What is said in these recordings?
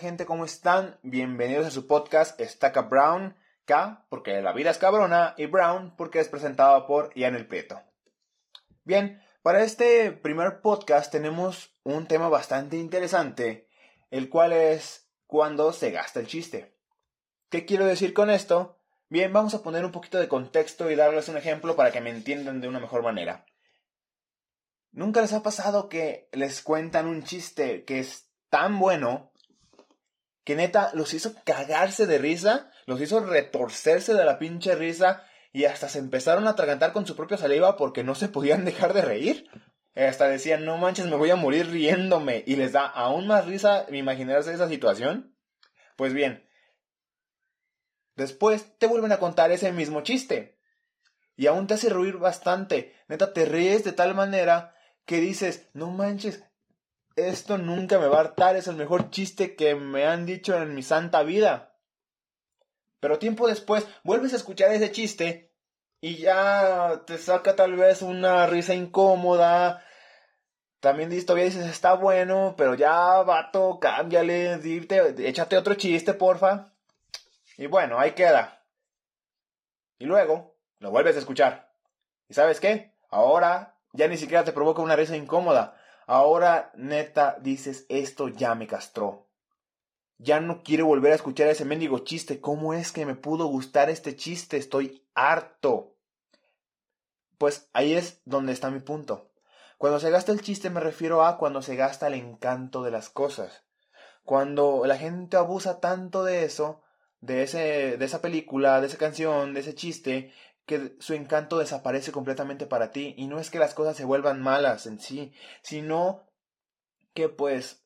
gente? ¿Cómo están? Bienvenidos a su podcast Stack Brown. K porque la vida es cabrona y Brown porque es presentado por Ian el Prieto. Bien, para este primer podcast tenemos un tema bastante interesante, el cual es cuando se gasta el chiste. ¿Qué quiero decir con esto? Bien, vamos a poner un poquito de contexto y darles un ejemplo para que me entiendan de una mejor manera. ¿Nunca les ha pasado que les cuentan un chiste que es tan bueno que neta los hizo cagarse de risa, los hizo retorcerse de la pinche risa y hasta se empezaron a atragantar con su propia saliva porque no se podían dejar de reír? Hasta decían, no manches, me voy a morir riéndome. Y les da aún más risa imaginarse esa situación. Pues bien, después te vuelven a contar ese mismo chiste. Y aún te hace reír bastante. Neta, te ríes de tal manera que dices, no manches, esto nunca me va a hartar, es el mejor chiste que me han dicho en mi santa vida. Pero tiempo después vuelves a escuchar ese chiste y ya te saca tal vez una risa incómoda. También todavía dices, está bueno, pero ya, vato, cámbiale, dite, échate otro chiste, porfa. Y bueno, ahí queda. Y luego, lo vuelves a escuchar. ¿Y sabes qué? Ahora ya ni siquiera te provoca una risa incómoda. Ahora, neta, dices, esto ya me castró. Ya no quiero volver a escuchar ese mendigo chiste. ¿Cómo es que me pudo gustar este chiste? Estoy harto. Pues ahí es donde está mi punto. Cuando se gasta el chiste me refiero a cuando se gasta el encanto de las cosas. Cuando la gente abusa tanto de eso, de, ese, de esa película, de esa canción, de ese chiste, que su encanto desaparece completamente para ti. Y no es que las cosas se vuelvan malas en sí, sino que pues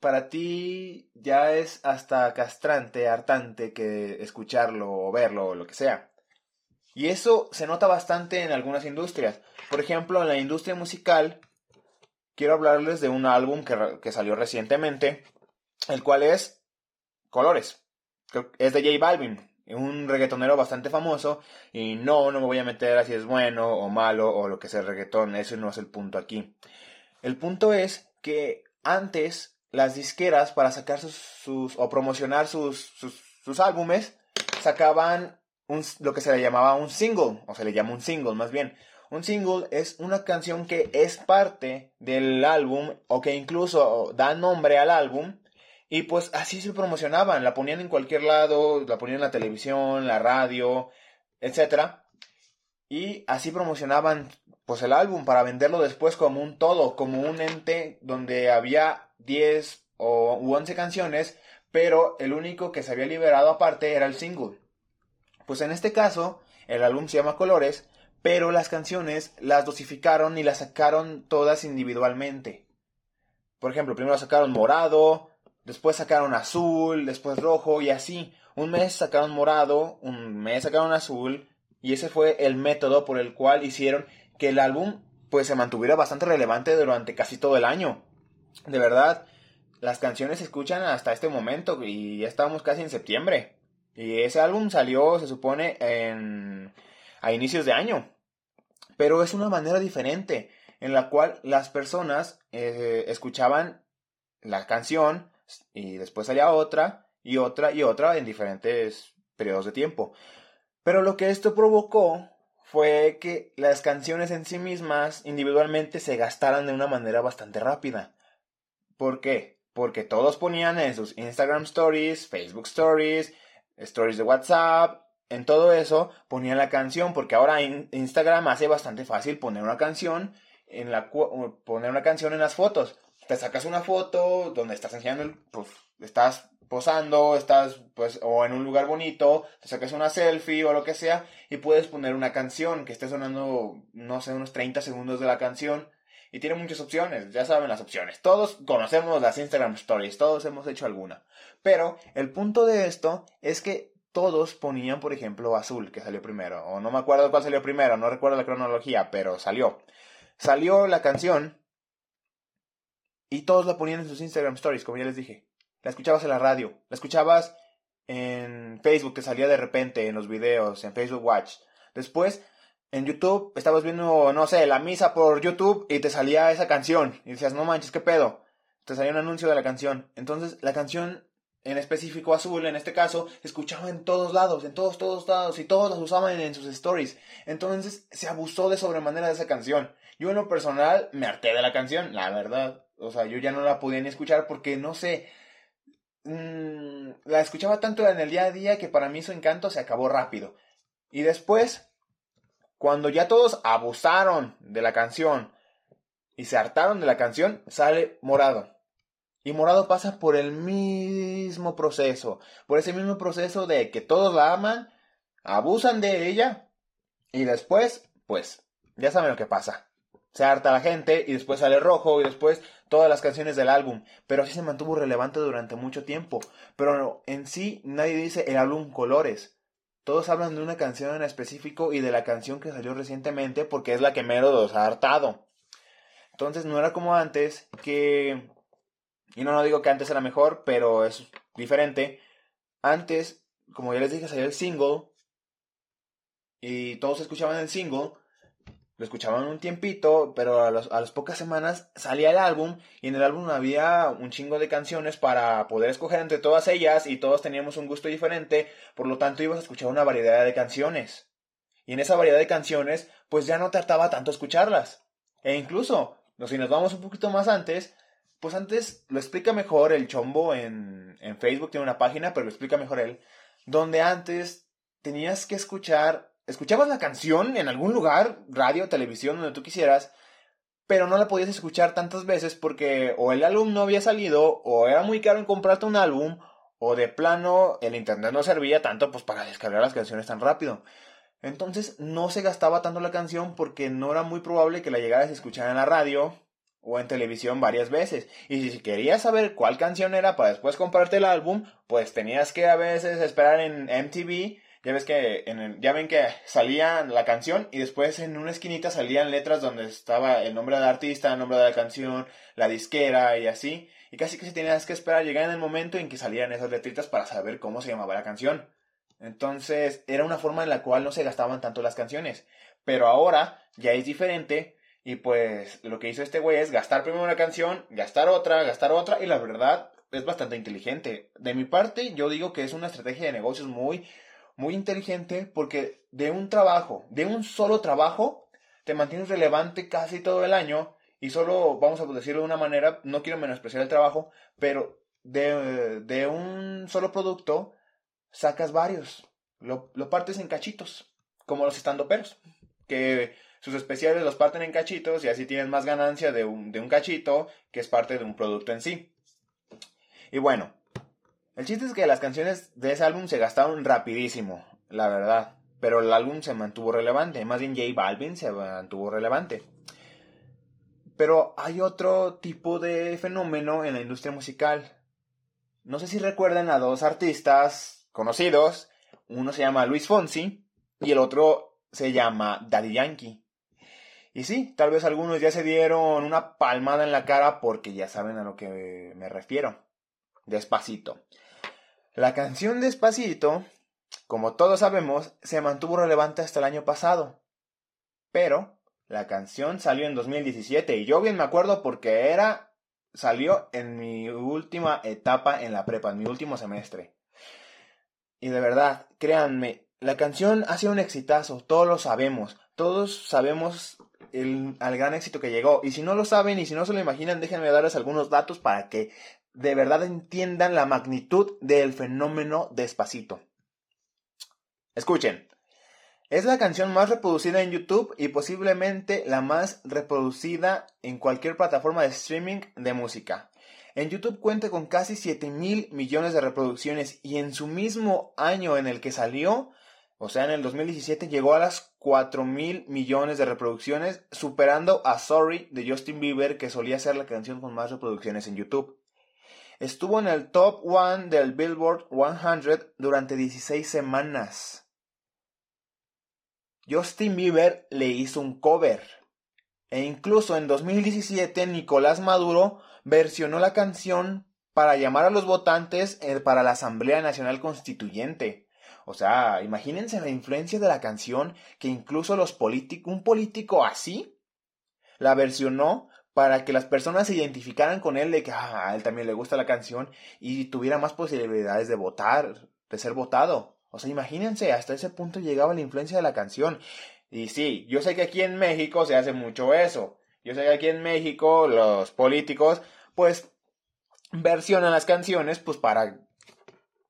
para ti ya es hasta castrante, hartante que escucharlo o verlo o lo que sea. Y eso se nota bastante en algunas industrias. Por ejemplo, en la industria musical, quiero hablarles de un álbum que, salió recientemente, el cual es Colores. Es de J Balvin, un reggaetonero bastante famoso. Y no, no me voy a meter a si es bueno o malo o lo que sea el reggaetón. Ese no es el punto aquí. El punto es que antes las disqueras para sacar sus, o promocionar sus, sus, sus álbumes sacaban lo que se le llamaba un single, o se le llama un single más bien. Un single es una canción que es parte del álbum o que incluso da nombre al álbum y pues así se promocionaban, la ponían en cualquier lado, la ponían en la televisión, la radio, etc. Y así promocionaban pues el álbum para venderlo después como un todo, como un ente donde había 10 o 11 canciones, pero el único que se había liberado aparte era el single. Pues en este caso, el álbum se llama Colores, pero las canciones las dosificaron y las sacaron todas individualmente. Por ejemplo, primero sacaron morado, después sacaron azul, después rojo y así. Un mes sacaron morado, un mes sacaron azul y ese fue el método por el cual hicieron que el álbum pues se mantuviera bastante relevante durante casi todo el año. De verdad, las canciones se escuchan hasta este momento y ya estamos casi en septiembre. Y ese álbum salió, se supone, en, a inicios de año. Pero es una manera diferente en la cual las personas eh, escuchaban la canción y después salía otra y otra y otra en diferentes periodos de tiempo. Pero lo que esto provocó fue que las canciones en sí mismas individualmente se gastaran de una manera bastante rápida. ¿Por qué? Porque todos ponían en sus Instagram Stories, Facebook Stories, stories de WhatsApp, en todo eso ponían la canción, porque ahora Instagram hace bastante fácil poner una canción en la poner una canción en las fotos. Te sacas una foto donde estás enseñando, pues, estás posando, estás pues o en un lugar bonito, te sacas una selfie o lo que sea y puedes poner una canción que esté sonando no sé unos 30 segundos de la canción y tiene muchas opciones, ya saben las opciones. Todos conocemos las Instagram Stories, todos hemos hecho alguna. Pero el punto de esto es que todos ponían, por ejemplo, azul, que salió primero. O no me acuerdo cuál salió primero, no recuerdo la cronología, pero salió. Salió la canción y todos la ponían en sus Instagram Stories, como ya les dije. La escuchabas en la radio, la escuchabas en Facebook, que salía de repente en los videos, en Facebook Watch. Después en YouTube estabas viendo, no sé, la misa por YouTube y te salía esa canción. Y decías, no manches, ¿qué pedo? Te salía un anuncio de la canción. Entonces la canción en específico azul, en este caso, se escuchaba en todos lados, en todos, todos lados, y todos las usaban en sus stories. Entonces se abusó de sobremanera de esa canción. Yo en lo personal me harté de la canción, la verdad. O sea, yo ya no la podía ni escuchar porque no sé. Mmm, la escuchaba tanto en el día a día que para mí su encanto se acabó rápido. Y después, cuando ya todos abusaron de la canción y se hartaron de la canción, sale morado. Y Morado pasa por el mismo proceso, por ese mismo proceso de que todos la aman, abusan de ella y después, pues, ya saben lo que pasa. Se harta la gente y después sale rojo y después todas las canciones del álbum. Pero así se mantuvo relevante durante mucho tiempo. Pero en sí nadie dice el álbum Colores. Todos hablan de una canción en específico y de la canción que salió recientemente porque es la que mero los ha hartado. Entonces no era como antes que y no, no digo que antes era mejor, pero es diferente. Antes, como ya les dije, salía el single. Y todos escuchaban el single. Lo escuchaban un tiempito, pero a, las pocas semanas salía el álbum. Y en el álbum había un chingo de canciones para poder escoger entre todas ellas. Y todos teníamos un gusto diferente. Por lo tanto, ibas a escuchar una variedad de canciones. Y en esa variedad de canciones, pues ya no trataba tanto escucharlas. E incluso, si nos vamos un poquito más antes, pues antes lo explica mejor el chombo en, en Facebook, tiene una página, pero lo explica mejor él, donde antes tenías que escuchar, escuchabas la canción en algún lugar, radio, televisión, donde tú quisieras, pero no la podías escuchar tantas veces porque o el álbum no había salido, o era muy caro en comprarte un álbum, o de plano el internet no servía tanto pues para descargar las canciones tan rápido. Entonces no se gastaba tanto la canción porque no era muy probable que la llegaras a escuchar en la radio o en televisión varias veces. Y si querías saber cuál canción era para después comprarte el álbum, pues tenías que a veces esperar en MTV. Ya ves que ya ven que salía la canción y después en una esquinita salían letras donde estaba el nombre del artista, el nombre de la canción, la disquera y así. Y casi que si tenías que esperar llegar en el momento en que salían esas letritas para saber cómo se llamaba la canción. Entonces era una forma en la cual no se gastaban tanto las canciones. Pero ahora ya es diferente y pues lo que hizo este güey es gastar primero una canción, gastar otra, gastar otra, y la verdad es bastante inteligente. De mi parte, yo digo que es una estrategia de negocios muy, muy inteligente porque de un trabajo, de un solo trabajo, te mantienes relevante casi todo el año y solo, vamos a decirlo de una manera, no quiero menospreciar el trabajo, pero de, de un solo producto sacas varios, lo, lo partes en cachitos, como los estandoperos, que sus especiales los parten en cachitos y así tienen más ganancia de un, de un cachito que es parte de un producto en sí. Y bueno, el chiste es que las canciones de ese álbum se gastaron rapidísimo, la verdad. Pero el álbum se mantuvo relevante. Más bien J Balvin se mantuvo relevante. Pero hay otro tipo de fenómeno en la industria musical. No sé si recuerdan a dos artistas conocidos. Uno se llama Luis Fonsi y el otro se llama Daddy Yankee. Y sí, tal vez algunos ya se dieron una palmada en la cara porque ya saben a lo que me refiero. Despacito. La canción Despacito, como todos sabemos, se mantuvo relevante hasta el año pasado. Pero la canción salió en 2017 y yo bien me acuerdo porque era salió en mi última etapa en la prepa, en mi último semestre. Y de verdad, créanme, la canción ha sido un exitazo, todos lo sabemos, todos sabemos el, al gran éxito que llegó. Y si no lo saben y si no se lo imaginan, déjenme darles algunos datos para que de verdad entiendan la magnitud del fenómeno despacito. Escuchen. Es la canción más reproducida en YouTube y posiblemente la más reproducida en cualquier plataforma de streaming de música. En YouTube cuenta con casi 7 mil millones de reproducciones y en su mismo año en el que salió o sea, en el 2017 llegó a las 4 mil millones de reproducciones, superando a Sorry de Justin Bieber, que solía ser la canción con más reproducciones en YouTube. Estuvo en el top 1 del Billboard 100 durante 16 semanas. Justin Bieber le hizo un cover. E incluso en 2017 Nicolás Maduro versionó la canción para llamar a los votantes eh, para la Asamblea Nacional Constituyente. O sea, imagínense la influencia de la canción que incluso un político así, la versionó para que las personas se identificaran con él de que ah, a él también le gusta la canción y tuviera más posibilidades de votar, de ser votado. O sea, imagínense, hasta ese punto llegaba la influencia de la canción. Y sí, yo sé que aquí en México se hace mucho eso. Yo sé que aquí en México los políticos, pues, versionan las canciones, pues, para,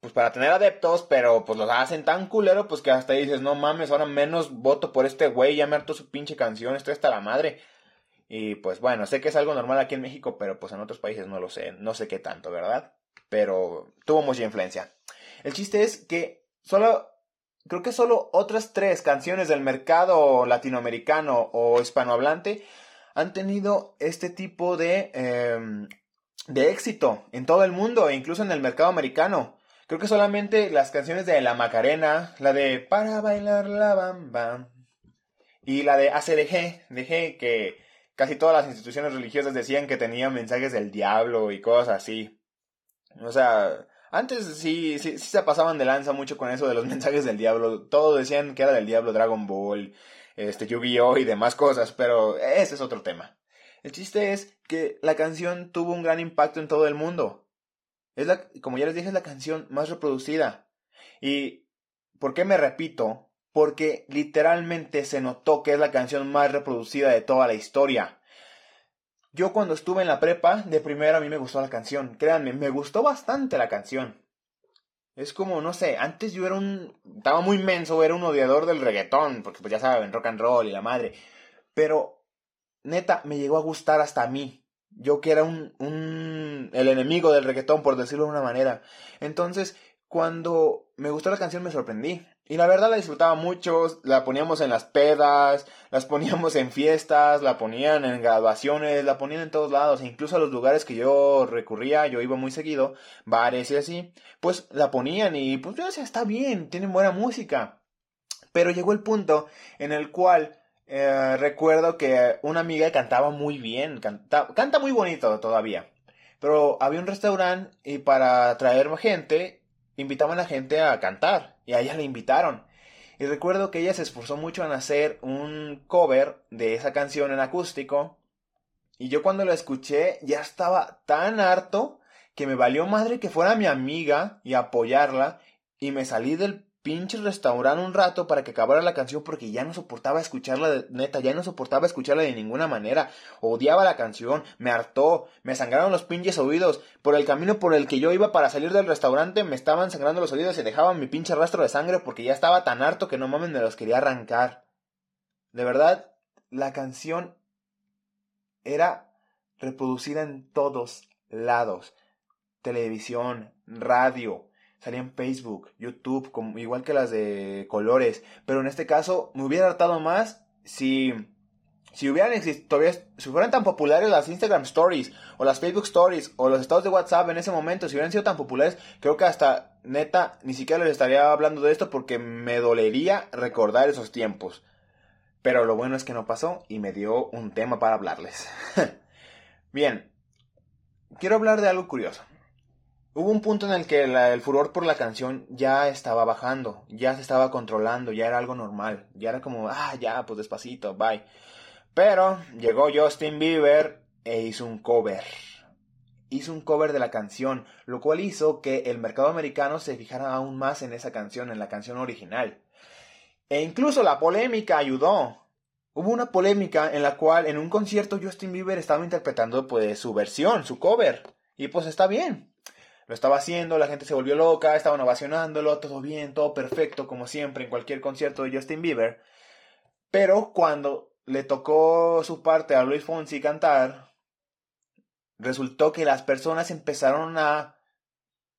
pues, para tener adeptos, pero, pues, los hacen tan culero, pues, que hasta dices, no mames, ahora menos voto por este güey, ya me harto su pinche canción, estoy hasta la madre. Y, pues, bueno, sé que es algo normal aquí en México, pero, pues, en otros países no lo sé, no sé qué tanto, ¿verdad? Pero tuvo mucha influencia. El chiste es que solo creo que solo otras tres canciones del mercado latinoamericano o hispanohablante han tenido este tipo de, em, de éxito en todo el mundo incluso en el mercado americano. Creo que solamente las canciones de La Macarena, la de Para bailar la bamba y la de ACDG, DG, que casi todas las instituciones religiosas decían que tenían mensajes del diablo y cosas así. O sea, antes sí, sí, sí se pasaban de lanza mucho con eso de los mensajes del diablo. Todos decían que era del diablo Dragon Ball, este Yu-Gi-Oh y demás cosas, pero ese es otro tema. El chiste es que la canción tuvo un gran impacto en todo el mundo. Es la, como ya les dije, es la canción más reproducida. ¿Y por qué me repito? Porque literalmente se notó que es la canción más reproducida de toda la historia. Yo cuando estuve en la prepa, de primero a mí me gustó la canción. Créanme, me gustó bastante la canción. Es como, no sé, antes yo era un... Estaba muy menso, era un odiador del reggaetón, porque pues ya saben, rock and roll y la madre. Pero, neta, me llegó a gustar hasta a mí. Yo que era un... un el enemigo del reggaetón, por decirlo de una manera. Entonces, cuando me gustó la canción me sorprendí. Y la verdad la disfrutaba mucho, la poníamos en las pedas, las poníamos en fiestas, la ponían en graduaciones, la ponían en todos lados, e incluso a los lugares que yo recurría, yo iba muy seguido, bares y así, pues la ponían y pues decía, está bien, tienen buena música. Pero llegó el punto en el cual eh, recuerdo que una amiga cantaba muy bien, canta, canta muy bonito todavía. Pero había un restaurante y para traer gente invitaban a la gente a cantar y a ella le invitaron. Y recuerdo que ella se esforzó mucho en hacer un cover de esa canción en acústico. Y yo cuando la escuché ya estaba tan harto que me valió madre que fuera mi amiga y apoyarla. Y me salí del pinche restaurante un rato para que acabara la canción porque ya no soportaba escucharla neta, ya no soportaba escucharla de ninguna manera. Odiaba la canción, me hartó, me sangraron los pinches oídos. Por el camino por el que yo iba para salir del restaurante me estaban sangrando los oídos y dejaban mi pinche rastro de sangre porque ya estaba tan harto que no mames me los quería arrancar. De verdad, la canción era reproducida en todos lados. Televisión, radio, salía en Facebook, YouTube, como, igual que las de colores. Pero en este caso me hubiera hartado más si, si hubieran todavía, si fueran tan populares las Instagram Stories o las Facebook Stories o los estados de WhatsApp en ese momento, si hubieran sido tan populares, creo que hasta neta ni siquiera les estaría hablando de esto porque me dolería recordar esos tiempos. Pero lo bueno es que no pasó y me dio un tema para hablarles. Bien, quiero hablar de algo curioso. Hubo un punto en el que el furor por la canción ya estaba bajando, ya se estaba controlando, ya era algo normal, ya era como, ah, ya, pues despacito, bye. Pero llegó Justin Bieber e hizo un cover. Hizo un cover de la canción, lo cual hizo que el mercado americano se fijara aún más en esa canción, en la canción original. E incluso la polémica ayudó. Hubo una polémica en la cual en un concierto Justin Bieber estaba interpretando pues su versión, su cover. Y pues está bien lo estaba haciendo, la gente se volvió loca, estaban ovacionándolo, todo bien, todo perfecto, como siempre en cualquier concierto de Justin Bieber. Pero cuando le tocó su parte a Luis Fonsi cantar, resultó que las personas empezaron a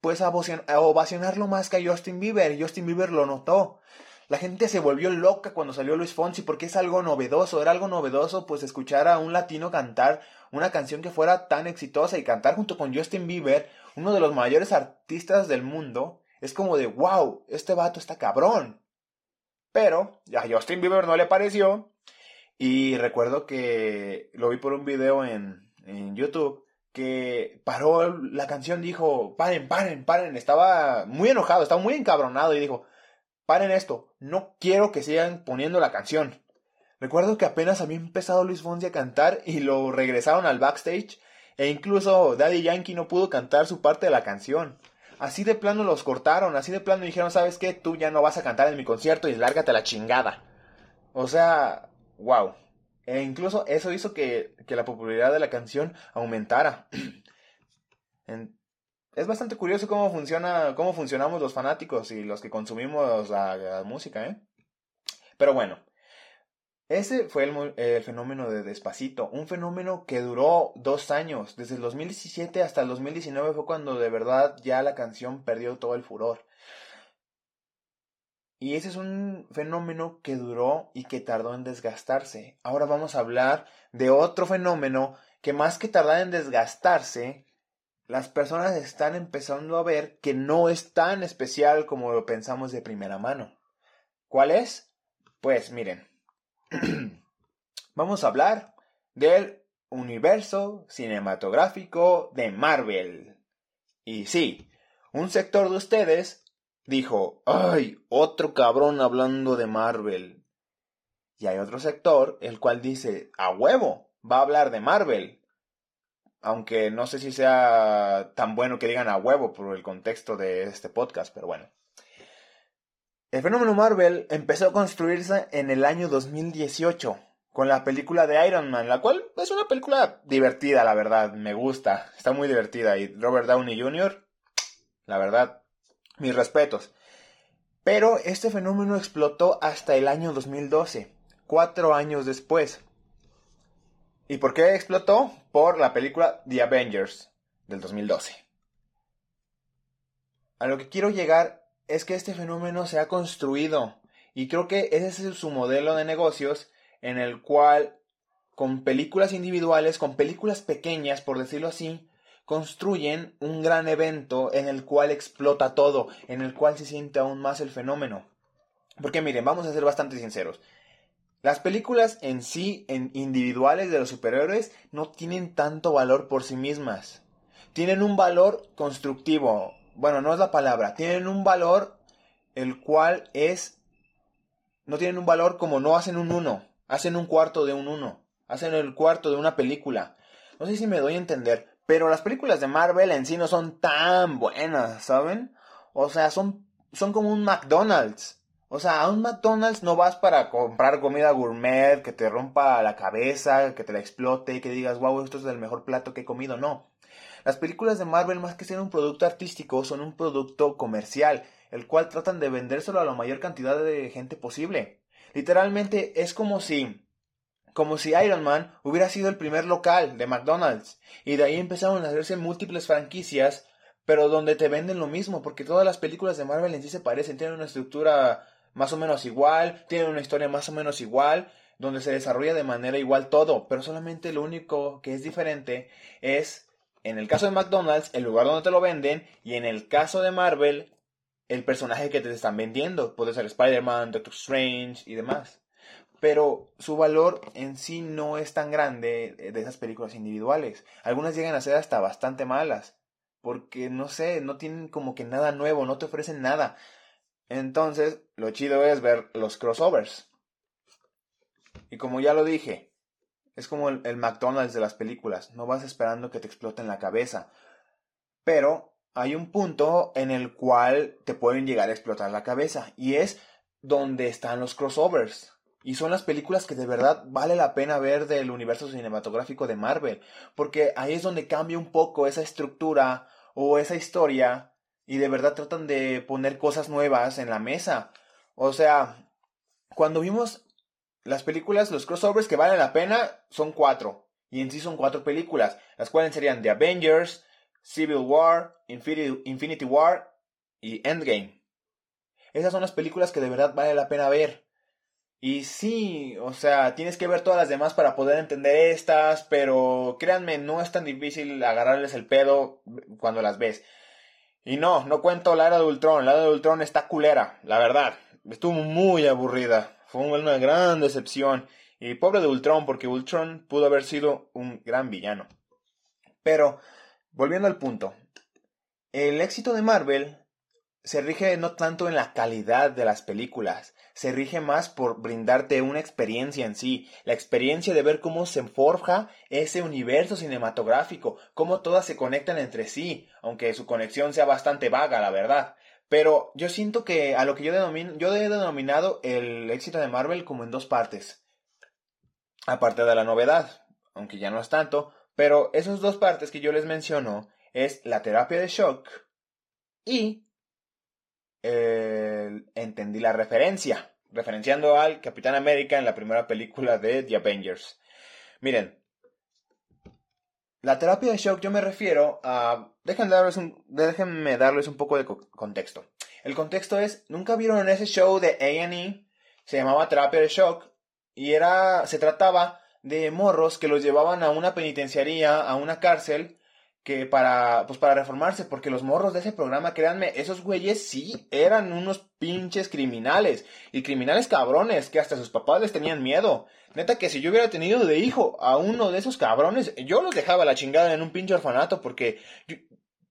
pues a ovacionarlo más que a Justin Bieber Justin Bieber lo notó. La gente se volvió loca cuando salió Luis Fonsi porque es algo novedoso, era algo novedoso pues escuchar a un latino cantar una canción que fuera tan exitosa y cantar junto con Justin Bieber, uno de los mayores artistas del mundo, es como de wow, este vato está cabrón. Pero a Justin Bieber no le pareció y recuerdo que lo vi por un video en, en YouTube que paró la canción, dijo, paren, paren, paren, estaba muy enojado, estaba muy encabronado y dijo, paren esto, no quiero que sigan poniendo la canción. Recuerdo que apenas había empezado Luis Fonsi a cantar y lo regresaron al backstage e incluso Daddy Yankee no pudo cantar su parte de la canción. Así de plano los cortaron, así de plano dijeron, ¿sabes qué? Tú ya no vas a cantar en mi concierto y lárgate la chingada. O sea, wow. E incluso eso hizo que, que la popularidad de la canción aumentara. es bastante curioso cómo funciona, cómo funcionamos los fanáticos y los que consumimos la música, ¿eh? Pero bueno, ese fue el, fenómeno de Despacito, un fenómeno que duró dos años, desde el 2017 hasta el 2019 fue cuando de verdad ya la canción perdió todo el furor. Y ese es un fenómeno que duró y que tardó en desgastarse. Ahora vamos a hablar de otro fenómeno que más que tardar en desgastarse, las personas están empezando a ver que no es tan especial como lo pensamos de primera mano. ¿Cuál es? Pues miren, vamos a hablar del universo cinematográfico de Marvel. Y sí, un sector de ustedes dijo, ay, otro cabrón hablando de Marvel. Y hay otro sector el cual dice, a huevo, va a hablar de Marvel. Aunque no sé si sea tan bueno que digan a huevo por el contexto de este podcast, pero bueno. El fenómeno Marvel empezó a construirse en el año 2018 con la película de Iron Man, la cual es una película divertida, la verdad, me gusta, está muy divertida y Robert Downey Jr., la verdad, mis respetos. Pero este fenómeno explotó hasta el año 2012, cuatro años después. ¿Y por qué explotó? Por la película The Avengers del 2012. A lo que quiero llegar es que este fenómeno se ha construido y creo que ese es su modelo de negocios en el cual con películas individuales, con películas pequeñas, por decirlo así, construyen un gran evento en el cual explota todo, en el cual se siente aún más el fenómeno. Porque miren, vamos a ser bastante sinceros. Las películas en sí, en individuales de los superhéroes, no tienen tanto valor por sí mismas. Tienen un valor constructivo, bueno, no es la palabra, tienen un valor el cual es, no tienen un valor como no hacen un uno, hacen un cuarto de un uno, hacen el cuarto de una película. No sé si me doy a entender, pero las películas de Marvel en sí no son tan buenas, ¿saben? O sea, son, son como un McDonald's. O sea, a un McDonald's no vas para comprar comida gourmet que te rompa la cabeza, que te la explote y que digas, wow, esto es el mejor plato que he comido. No. Las películas de Marvel, más que ser un producto artístico, son un producto comercial, el cual tratan de vendérselo a la mayor cantidad de gente posible. Literalmente es como si como si Iron Man hubiera sido el primer local de McDonald's y de ahí empezaron a hacerse múltiples franquicias, pero donde te venden lo mismo, porque todas las películas de Marvel en sí se parecen, tienen una estructura más o menos igual, tienen una historia más o menos igual, donde se desarrolla de manera igual todo, pero solamente lo único que es diferente es en el caso de McDonald's, el lugar donde te lo venden, y en el caso de Marvel, el personaje que te están vendiendo. Puede ser Spider-Man, Doctor Strange y demás. Pero su valor en sí no es tan grande de esas películas individuales. Algunas llegan a ser hasta bastante malas. Porque no sé, no tienen como que nada nuevo, no te ofrecen nada. Entonces, lo chido es ver los crossovers. Y como ya lo dije, es como el, McDonald's de las películas, no vas esperando que te exploten la cabeza. Pero hay un punto en el cual te pueden llegar a explotar la cabeza y es donde están los crossovers. Y son las películas que de verdad vale la pena ver del universo cinematográfico de Marvel, porque ahí es donde cambia un poco esa estructura o esa historia y de verdad tratan de poner cosas nuevas en la mesa. O sea, cuando vimos las películas, los crossovers que valen la pena son cuatro. Y en sí son cuatro películas, las cuales serían The Avengers, Civil War, Infinity, War y Endgame. Esas son las películas que de verdad vale la pena ver. Y sí, o sea, tienes que ver todas las demás para poder entender estas, pero créanme, no es tan difícil agarrarles el pedo cuando las ves. Y no, no cuento la era de Ultron, la era de Ultron está culera, la verdad. Estuvo muy aburrida. Fue una gran decepción. Y pobre de Ultron, porque Ultron pudo haber sido un gran villano. Pero, volviendo al punto, el éxito de Marvel se rige no tanto en la calidad de las películas, se rige más por brindarte una experiencia en sí, la experiencia de ver cómo se forja ese universo cinematográfico, cómo todas se conectan entre sí, aunque su conexión sea bastante vaga, la verdad. Pero yo siento que a lo que yo denomino, yo he denominado el éxito de Marvel como en dos partes. Aparte de la novedad, aunque ya no es tanto, pero esas dos partes que yo les menciono es la terapia de shock y entendí la referencia, referenciando al Capitán América en la primera película de The Avengers. Miren, la terapia de shock yo me refiero a... Déjenme darles un, déjenme darles un poco de contexto. El contexto es, ¿nunca vieron ese show de A&E? Se llamaba terapia de shock y era, se trataba de morros que los llevaban a una penitenciaría, a una cárcel, que para, pues para reformarse, porque los morros de ese programa, créanme, esos güeyes sí eran unos pinches criminales, y criminales cabrones, que hasta sus papás les tenían miedo. Neta que si yo hubiera tenido de hijo a uno de esos cabrones, yo los dejaba la chingada en un pinche orfanato, porque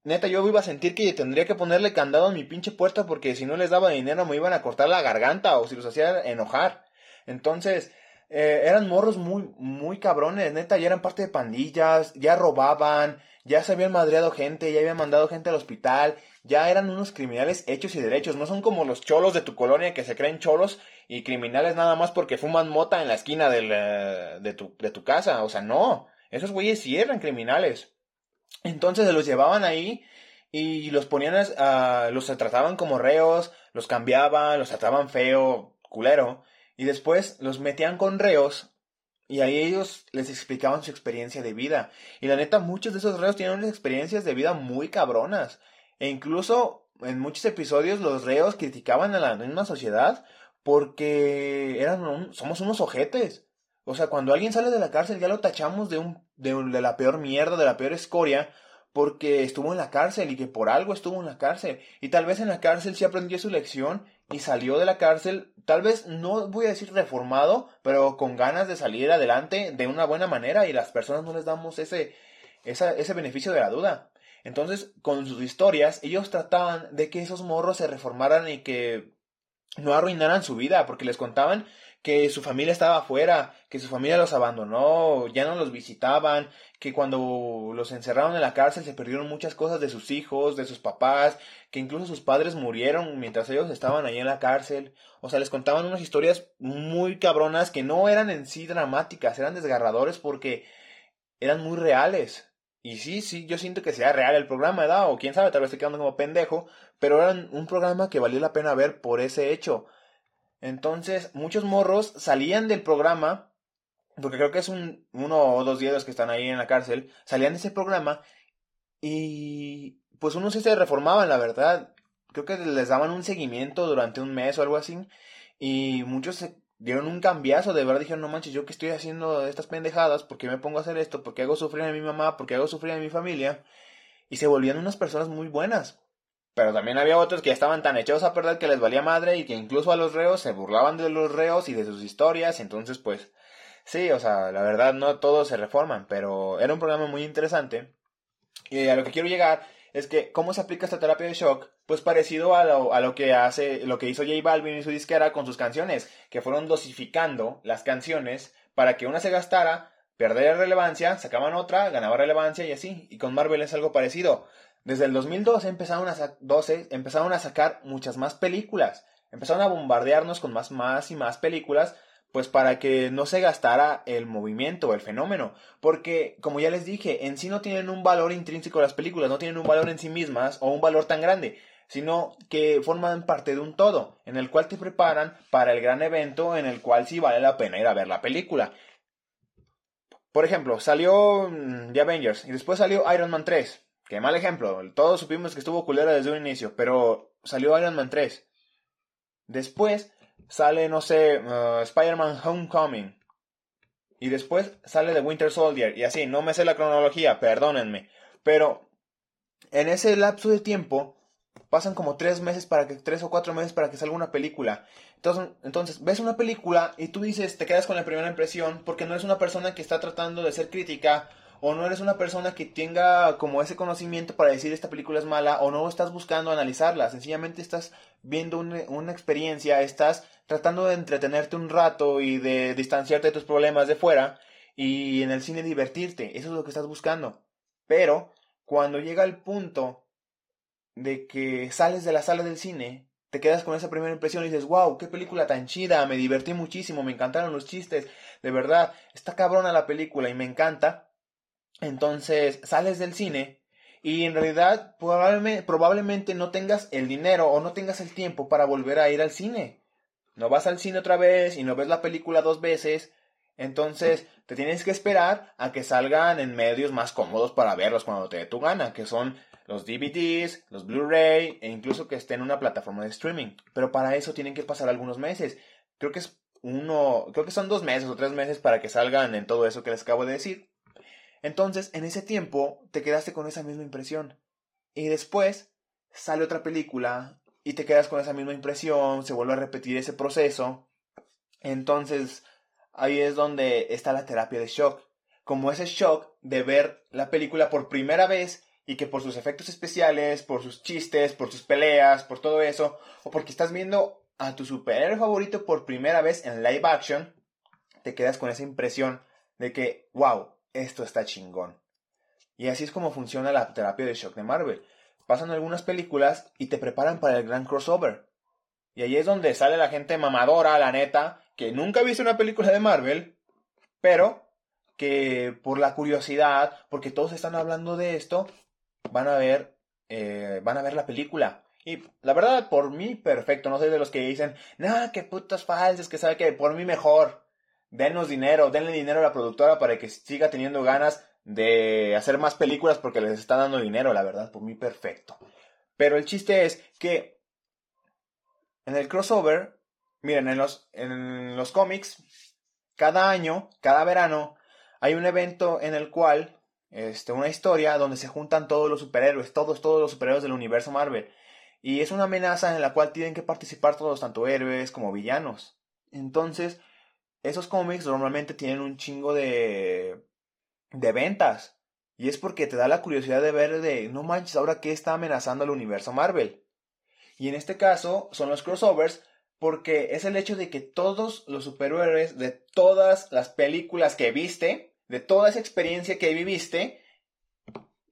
neta yo iba a sentir que tendría que ponerle candado a mi pinche puerta, porque si no les daba dinero me iban a cortar la garganta, o si los hacía enojar. Entonces, eh, eran morros muy, muy cabrones, neta, ya eran parte de pandillas, ya robaban, ya se habían madreado gente, ya habían mandado gente al hospital, ya eran unos criminales hechos y derechos, no son como los cholos de tu colonia que se creen cholos y criminales nada más porque fuman mota en la esquina eh, de, tu, de tu casa, o sea, no, esos güeyes sí eran criminales. Entonces se los llevaban ahí y los ponían, a, los trataban como reos, los cambiaban, los trataban feo, culero, y después los metían con reos y ahí ellos les explicaban su experiencia de vida. Y la neta, muchos de esos reos tienen unas experiencias de vida muy cabronas. E incluso en muchos episodios los reos criticaban a la misma sociedad porque eran somos unos ojetes. O sea, cuando alguien sale de la cárcel ya lo tachamos de, un, de, de la peor mierda, de la peor escoria, porque estuvo en la cárcel y que por algo estuvo en la cárcel. Y tal vez en la cárcel sí aprendió su lección y salió de la cárcel, tal vez no voy a decir reformado, pero con ganas de salir adelante de una buena manera y las personas no les damos ese, ese beneficio de la duda. Entonces, con sus historias, ellos trataban de que esos morros se reformaran y que no arruinaran su vida, porque les contaban que su familia estaba afuera, que su familia los abandonó, ya no los visitaban, que cuando los encerraron en la cárcel se perdieron muchas cosas de sus hijos, de sus papás, que incluso sus padres murieron mientras ellos estaban ahí en la cárcel. O sea, les contaban unas historias muy cabronas que no eran en sí dramáticas, eran desgarradores porque eran muy reales. Y sí, sí, yo siento que sea real el programa, ¿verdad? O quién sabe, tal vez estoy quedando como pendejo, pero era un programa que valió la pena ver por ese hecho. Entonces, muchos morros salían del programa, porque creo que es un, uno o dos días que están ahí en la cárcel, salían de ese programa y pues unos sí se reformaban, la verdad. Creo que les daban un seguimiento durante un mes o algo así. Y muchos se dieron un cambiazo, de verdad dijeron, no manches, yo que estoy haciendo estas pendejadas, ¿por qué me pongo a hacer esto? ¿Por qué hago sufrir a mi mamá? ¿Por qué hago sufrir a mi familia? Y se volvían unas personas muy buenas. Pero también había otros que estaban tan echados a perder que les valía madre y que incluso a los reos se burlaban de los reos y de sus historias. Entonces, pues, sí, o sea, la verdad no todos se reforman, pero era un programa muy interesante. Y a lo que quiero llegar es que, ¿cómo se aplica esta terapia de shock? Pues parecido a lo, a lo que hace, lo que hizo J Balvin y su disquera con sus canciones, que fueron dosificando las canciones para que una se gastara, perder relevancia, sacaban otra, ganaba relevancia y así. Y con Marvel es algo parecido. Desde el 2012 empezaron a, 12, empezaron a sacar muchas más películas. Empezaron a bombardearnos con más, más y más películas, pues para que no se gastara el movimiento, el fenómeno. Porque, como ya les dije, en sí no tienen un valor intrínseco las películas, no tienen un valor en sí mismas o un valor tan grande, sino que forman parte de un todo, en el cual te preparan para el gran evento en el cual sí vale la pena ir a ver la película. Por ejemplo, salió mm, The Avengers y después salió Iron Man 3. Qué mal ejemplo. Todos supimos que estuvo culera desde un inicio, pero salió Iron Man 3. Después sale, no sé, uh, Spider-Man Homecoming. Y después sale The Winter Soldier. Y así, no me sé la cronología, perdónenme. Pero en ese lapso de tiempo pasan como tres meses para que, tres o cuatro meses para que salga una película. Entonces, ves una película y tú dices, te quedas con la primera impresión porque no eres una persona que está tratando de ser crítica o no eres una persona que tenga como ese conocimiento para decir esta película es mala, o no estás buscando analizarla, sencillamente estás viendo una, experiencia, estás tratando de entretenerte un rato y de distanciarte de tus problemas de fuera, y en el cine divertirte, eso es lo que estás buscando. Pero cuando llega el punto de que sales de la sala del cine, te quedas con esa primera impresión y dices, wow, qué película tan chida, me divertí muchísimo, me encantaron los chistes, de verdad, está cabrona la película y me encanta. Entonces sales del cine y en realidad probablemente, probablemente no tengas el dinero o no tengas el tiempo para volver a ir al cine. No vas al cine otra vez y no ves la película dos veces. Entonces te tienes que esperar a que salgan en medios más cómodos para verlos cuando te dé tu gana, que son los DVDs, los Blu-ray e incluso que estén en una plataforma de streaming. Pero para eso tienen que pasar algunos meses. Creo que es uno, creo que son dos meses o tres meses para que salgan en todo eso que les acabo de decir. Entonces, en ese tiempo, te quedaste con esa misma impresión. Y después sale otra película y te quedas con esa misma impresión, se vuelve a repetir ese proceso. Entonces, ahí es donde está la terapia de shock. Como ese shock de ver la película por primera vez y que por sus efectos especiales, por sus chistes, por sus peleas, por todo eso, o porque estás viendo a tu superhéroe favorito por primera vez en live action, te quedas con esa impresión de que, wow, esto está chingón. Y así es como funciona la terapia de shock de Marvel. Pasan algunas películas y te preparan para el gran crossover. Y ahí es donde sale la gente mamadora, la neta, que nunca ha visto una película de Marvel, pero que por la curiosidad, porque todos están hablando de esto, van a ver, eh, van a ver la película. Y la verdad, por mí, perfecto. No soy de los que dicen, nada, que putas falsas, que sabe que por mí mejor denos dinero, denle dinero a la productora para que siga teniendo ganas de hacer más películas porque les está dando dinero, la verdad, por mí perfecto. Pero el chiste es que en el crossover, miren, en los, en los cómics, cada año, cada verano, hay un evento en el cual, este, una historia donde se juntan todos los superhéroes, todos, todos los superhéroes del universo Marvel. Y es una amenaza en la cual tienen que participar todos, tanto héroes como villanos. Entonces, esos cómics normalmente tienen un chingo de, de ventas. Y es porque te da la curiosidad de ver de, no manches, ahora qué está amenazando al universo Marvel. Y en este caso son los crossovers porque es el hecho de que todos los superhéroes de todas las películas que viste, de toda esa experiencia que viviste,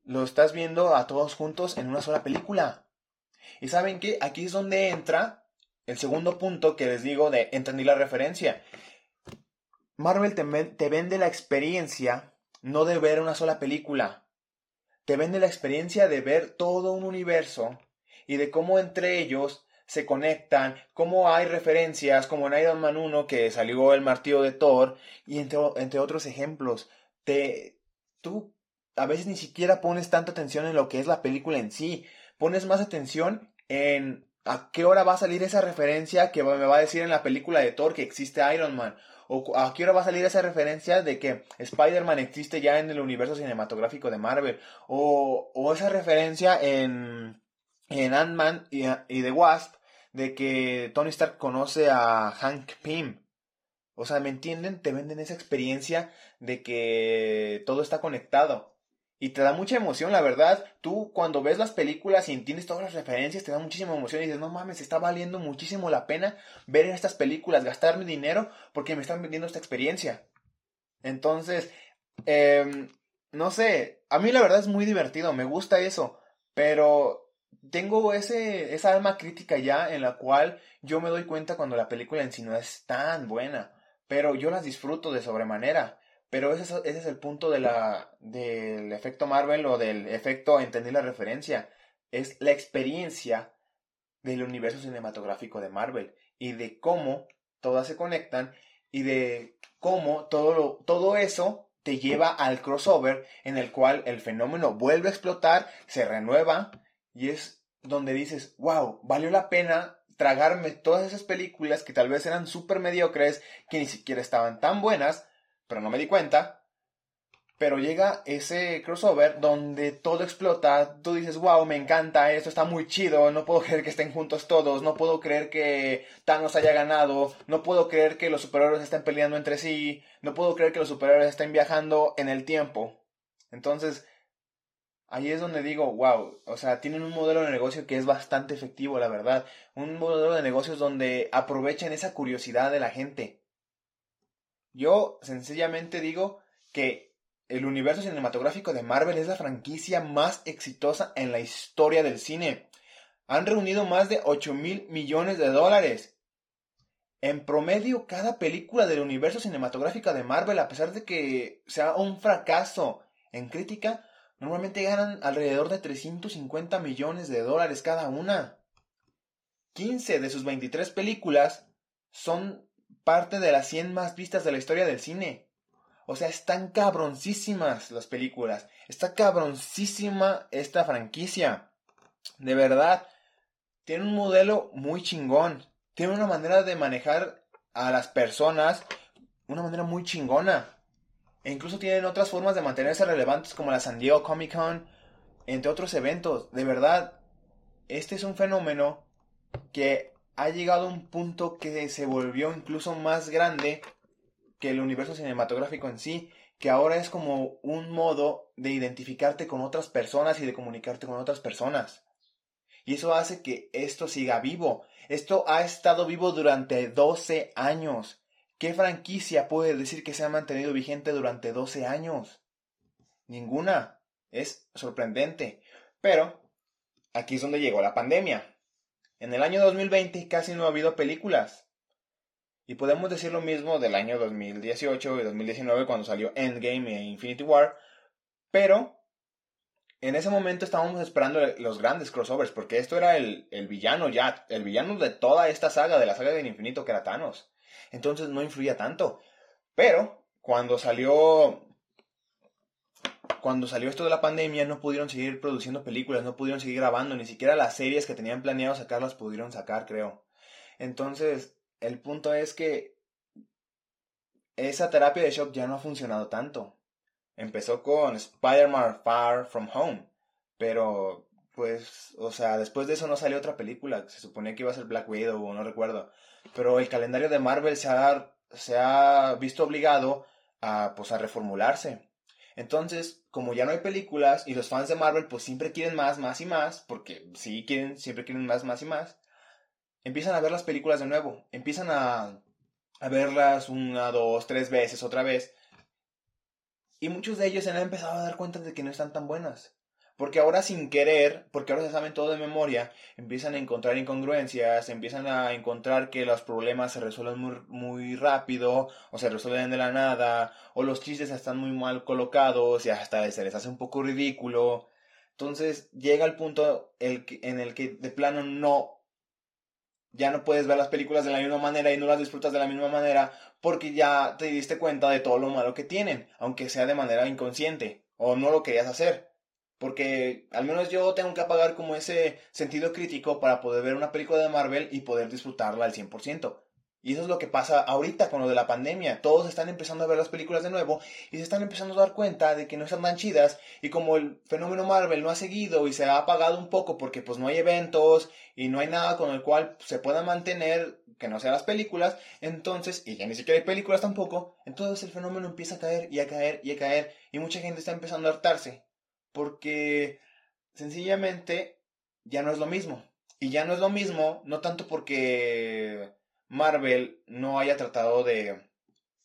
lo estás viendo a todos juntos en una sola película. Y saben que aquí es donde entra el segundo punto que les digo de entendí la referencia. Marvel te, vende la experiencia no de ver una sola película. Te vende la experiencia de ver todo un universo y de cómo entre ellos se conectan, cómo hay referencias, como en Iron Man 1 que salió el martillo de Thor y entre, entre otros ejemplos. Te, tú a veces ni siquiera pones tanta atención en lo que es la película en sí, pones más atención en a qué hora va a salir esa referencia que me va a decir en la película de Thor que existe Iron Man ¿O a qué hora va a salir esa referencia de que Spider-Man existe ya en el universo cinematográfico de Marvel? ¿O, o esa referencia en, en Ant-Man y, y, The Wasp de que Tony Stark conoce a Hank Pym? O sea, ¿me entienden? Te venden esa experiencia de que todo está conectado. Y te da mucha emoción, la verdad. Tú cuando ves las películas y entiendes todas las referencias, te da muchísima emoción y dices, no mames, está valiendo muchísimo la pena ver estas películas, gastar mi dinero porque me están vendiendo esta experiencia. Entonces, eh, no sé, a mí la verdad es muy divertido, me gusta eso, pero tengo ese, esa alma crítica ya en la cual yo me doy cuenta cuando la película en sí no es tan buena, pero yo las disfruto de sobremanera. Pero ese es, el punto de la, del efecto Marvel o del efecto entendí la referencia. Es la experiencia del universo cinematográfico de Marvel y de cómo todas se conectan y de cómo todo, todo eso te lleva al crossover en el cual el fenómeno vuelve a explotar, se renueva y es donde dices, wow, valió la pena tragarme todas esas películas que tal vez eran súper mediocres, que ni siquiera estaban tan buenas, pero no me di cuenta. Pero llega ese crossover donde todo explota, tú dices, wow, me encanta, esto está muy chido, no puedo creer que estén juntos todos, no puedo creer que Thanos haya ganado, no puedo creer que los superhéroes estén peleando entre sí, no puedo creer que los superhéroes estén viajando en el tiempo. Entonces, ahí es donde digo, wow, o sea, tienen un modelo de negocio que es bastante efectivo, la verdad. Un modelo de negocios donde aprovechan esa curiosidad de la gente. Yo sencillamente digo que el universo cinematográfico de Marvel es la franquicia más exitosa en la historia del cine. Han reunido más de 8 mil millones de dólares. En promedio, cada película del universo cinematográfico de Marvel, a pesar de que sea un fracaso en crítica, normalmente ganan alrededor de 350 millones de dólares cada una. 15 de sus 23 películas son parte de las 100 más vistas de la historia del cine. O sea, están cabroncísimas las películas. Está cabroncísima esta franquicia. De verdad. Tiene un modelo muy chingón. Tiene una manera de manejar a las personas. Una manera muy chingona. E incluso tienen otras formas de mantenerse relevantes como la San Diego Comic Con. Entre otros eventos. De verdad. Este es un fenómeno que ha llegado a un punto que se volvió incluso más grande que el universo cinematográfico en sí, que ahora es como un modo de identificarte con otras personas y de comunicarte con otras personas. Y eso hace que esto siga vivo. Esto ha estado vivo durante 12 años. ¿Qué franquicia puede decir que se ha mantenido vigente durante 12 años? Ninguna. Es sorprendente. Pero aquí es donde llegó la pandemia. En el año 2020 casi no ha habido películas. Y podemos decir lo mismo del año 2018 y 2019 cuando salió Endgame e Infinity War. Pero en ese momento estábamos esperando los grandes crossovers, porque esto era el, villano ya, el villano de toda esta saga, de la saga del infinito que era Thanos. Entonces no influía tanto. Pero cuando salió cuando salió esto de la pandemia no pudieron seguir produciendo películas, no pudieron seguir grabando, ni siquiera las series que tenían planeado sacarlas pudieron sacar, creo. Entonces, el punto es que esa terapia de shock ya no ha funcionado tanto. Empezó con Spider-Man Far From Home, pero pues, o sea, después de eso no salió otra película. Se suponía que iba a ser Black Widow o no recuerdo. Pero el calendario de Marvel se ha, se ha visto obligado a, pues, a reformularse. Entonces, como ya no hay películas y los fans de Marvel pues siempre quieren más, más y más, porque sí quieren, siempre quieren más, más y más, empiezan a ver las películas de nuevo, empiezan a, a verlas una, dos, tres veces otra vez. Y muchos de ellos se han empezado a dar cuenta de que no están tan buenas. Porque ahora sin querer, porque ahora se saben todo de memoria, empiezan a encontrar incongruencias, empiezan a encontrar que los problemas se resuelven muy, rápido, o se resuelven de la nada, o los chistes están muy mal colocados y hasta se les hace un poco ridículo. Entonces llega el punto en el que de plano no ya no puedes ver las películas de la misma manera y no las disfrutas de la misma manera porque ya te diste cuenta de todo lo malo que tienen, aunque sea de manera inconsciente o no lo querías hacer. Porque al menos yo tengo que apagar como ese sentido crítico para poder ver una película de Marvel y poder disfrutarla al 100%. Y eso es lo que pasa ahorita con lo de la pandemia. Todos están empezando a ver las películas de nuevo y se están empezando a dar cuenta de que no están tan chidas. Y como el fenómeno Marvel no ha seguido y se ha apagado un poco porque pues no hay eventos y no hay nada con el cual se pueda mantener que no sean las películas, entonces, y ya ni siquiera hay películas tampoco, entonces el fenómeno empieza a caer y a caer y a caer y mucha gente está empezando a hartarse. Porque sencillamente ya no es lo mismo. Y ya no es lo mismo, no tanto porque Marvel no haya tratado de,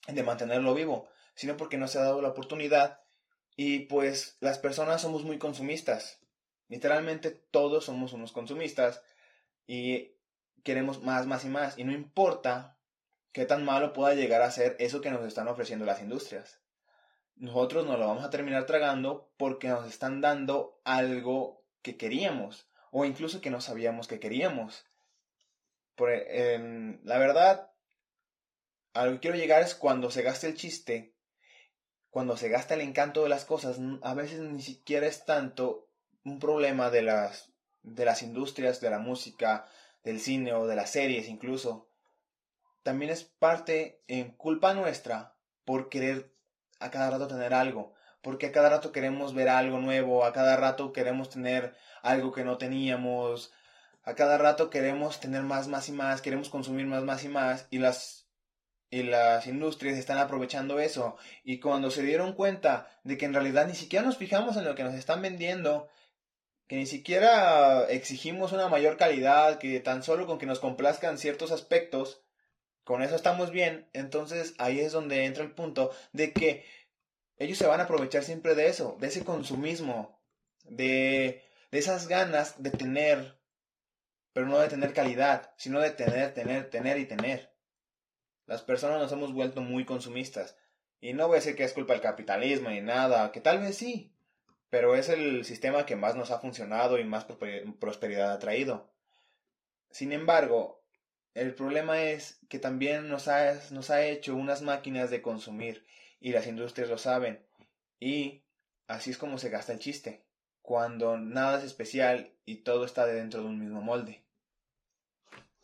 de mantenerlo vivo, sino porque no se ha dado la oportunidad y pues las personas somos muy consumistas. Literalmente todos somos unos consumistas y queremos más, más y más. Y no importa qué tan malo pueda llegar a ser eso que nos están ofreciendo las industrias. Nosotros nos lo vamos a terminar tragando porque nos están dando algo que queríamos o incluso que no sabíamos que queríamos. Por, la verdad, a lo que quiero llegar es cuando se gasta el chiste, cuando se gasta el encanto de las cosas, a veces ni siquiera es tanto un problema de las, de las industrias, de la música, del cine o de las series incluso. También es parte en culpa nuestra por querer a cada rato tener algo, porque a cada rato queremos ver algo nuevo, a cada rato queremos tener algo que no teníamos, a cada rato queremos tener más, más y más, queremos consumir más, más y más, y las y las industrias están aprovechando eso. Y cuando se dieron cuenta de que en realidad ni siquiera nos fijamos en lo que nos están vendiendo, que ni siquiera exigimos una mayor calidad, que tan solo con que nos complazcan ciertos aspectos, con eso estamos bien, entonces ahí es donde entra el punto de que ellos se van a aprovechar siempre de eso, de ese consumismo, de, de esas ganas de tener, pero no de tener calidad, sino de tener, tener, tener y tener. Las personas nos hemos vuelto muy consumistas. Y no voy a decir que es culpa del capitalismo ni nada, que tal vez sí, pero es el sistema que más nos ha funcionado y más prosperidad ha traído. Sin embargo, el problema es que también nos ha, hecho unas máquinas de consumir y las industrias lo saben. Y así es como se gasta el chiste, cuando nada es especial y todo está dentro de un mismo molde.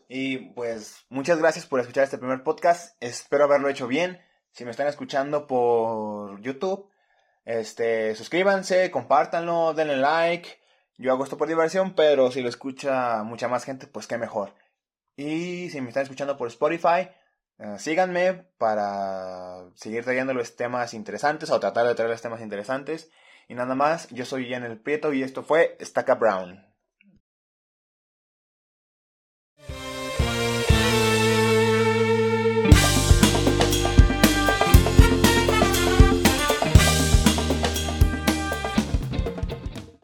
Y pues muchas gracias por escuchar este primer podcast. Espero haberlo hecho bien. Si me están escuchando por YouTube, este, suscríbanse, compártanlo, denle like. Yo hago esto por diversión, pero si lo escucha mucha más gente, pues qué mejor. Y si me están escuchando por Spotify, eh, síganme para seguir trayéndoles temas interesantes o tratar de traerles temas interesantes. Y nada más, yo soy Ian El Prieto y esto fue Stacka Brown.